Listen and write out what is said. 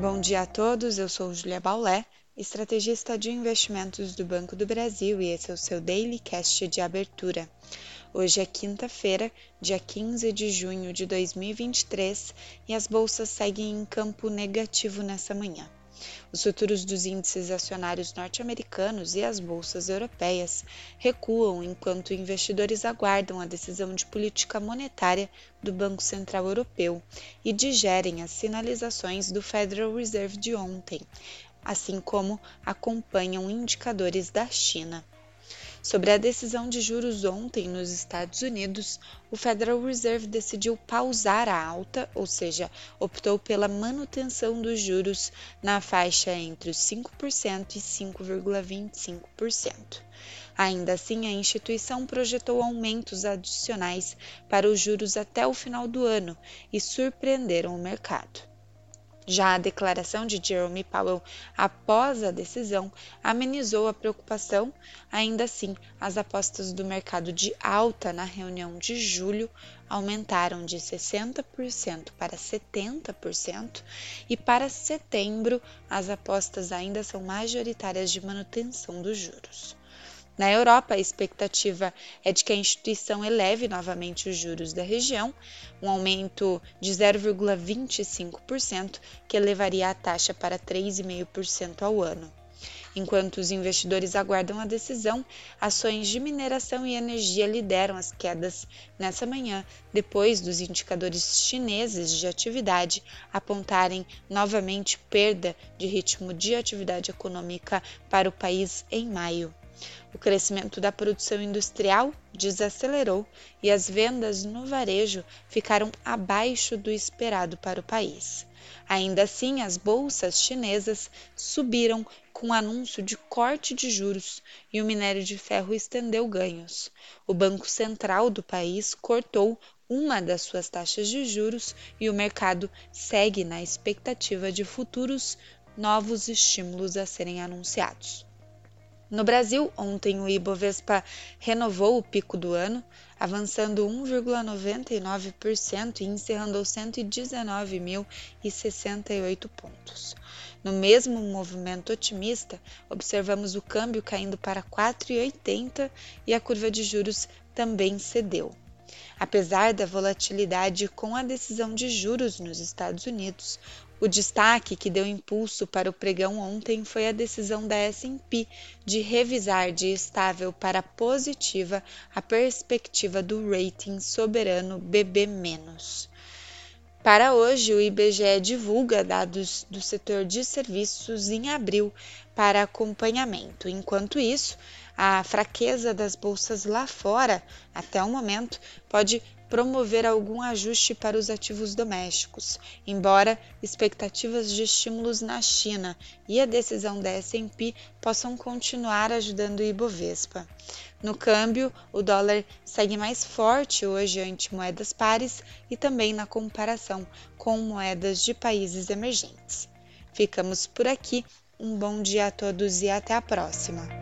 Bom dia a todos, eu sou Julia Baulé, estrategista de investimentos do Banco do Brasil e esse é o seu Daily Cast de abertura. Hoje é quinta-feira, dia 15 de junho de 2023 e as bolsas seguem em campo negativo nessa manhã. Os futuros dos índices acionários norte-americanos e as bolsas europeias recuam enquanto investidores aguardam a decisão de política monetária do Banco Central Europeu e digerem as sinalizações do Federal Reserve de ontem, assim como acompanham indicadores da China. Sobre a decisão de juros ontem nos Estados Unidos, o Federal Reserve decidiu pausar a alta, ou seja, optou pela manutenção dos juros na faixa entre os 5% e 5,25%. Ainda assim, a instituição projetou aumentos adicionais para os juros até o final do ano e surpreenderam o mercado. Já a declaração de Jerome Powell após a decisão amenizou a preocupação, ainda assim, as apostas do mercado de alta na reunião de julho aumentaram de 60% para 70% e para setembro as apostas ainda são majoritárias de manutenção dos juros. Na Europa, a expectativa é de que a instituição eleve novamente os juros da região, um aumento de 0,25%, que elevaria a taxa para 3,5% ao ano. Enquanto os investidores aguardam a decisão, ações de mineração e energia lideram as quedas nessa manhã, depois dos indicadores chineses de atividade apontarem novamente perda de ritmo de atividade econômica para o país em maio. O crescimento da produção industrial desacelerou e as vendas no varejo ficaram abaixo do esperado para o país. Ainda assim, as bolsas chinesas subiram com anúncio de corte de juros e o minério de ferro estendeu ganhos. O Banco Central do país cortou uma das suas taxas de juros e o mercado segue na expectativa de futuros novos estímulos a serem anunciados. No Brasil, ontem o Ibovespa renovou o pico do ano, avançando 1,99% e encerrando aos 119.068 pontos. No mesmo movimento otimista, observamos o câmbio caindo para 4,80 e a curva de juros também cedeu. Apesar da volatilidade com a decisão de juros nos Estados Unidos, o destaque que deu impulso para o pregão ontem foi a decisão da S&P de revisar de estável para positiva a perspectiva do rating soberano BB-. Para hoje, o IBGE divulga dados do setor de serviços em abril para acompanhamento. Enquanto isso, a fraqueza das bolsas lá fora, até o momento, pode promover algum ajuste para os ativos domésticos, embora expectativas de estímulos na China e a decisão da S&P possam continuar ajudando o Ibovespa. No câmbio, o dólar segue mais forte hoje ante moedas pares e também na comparação com moedas de países emergentes. Ficamos por aqui. Um bom dia a todos e até a próxima!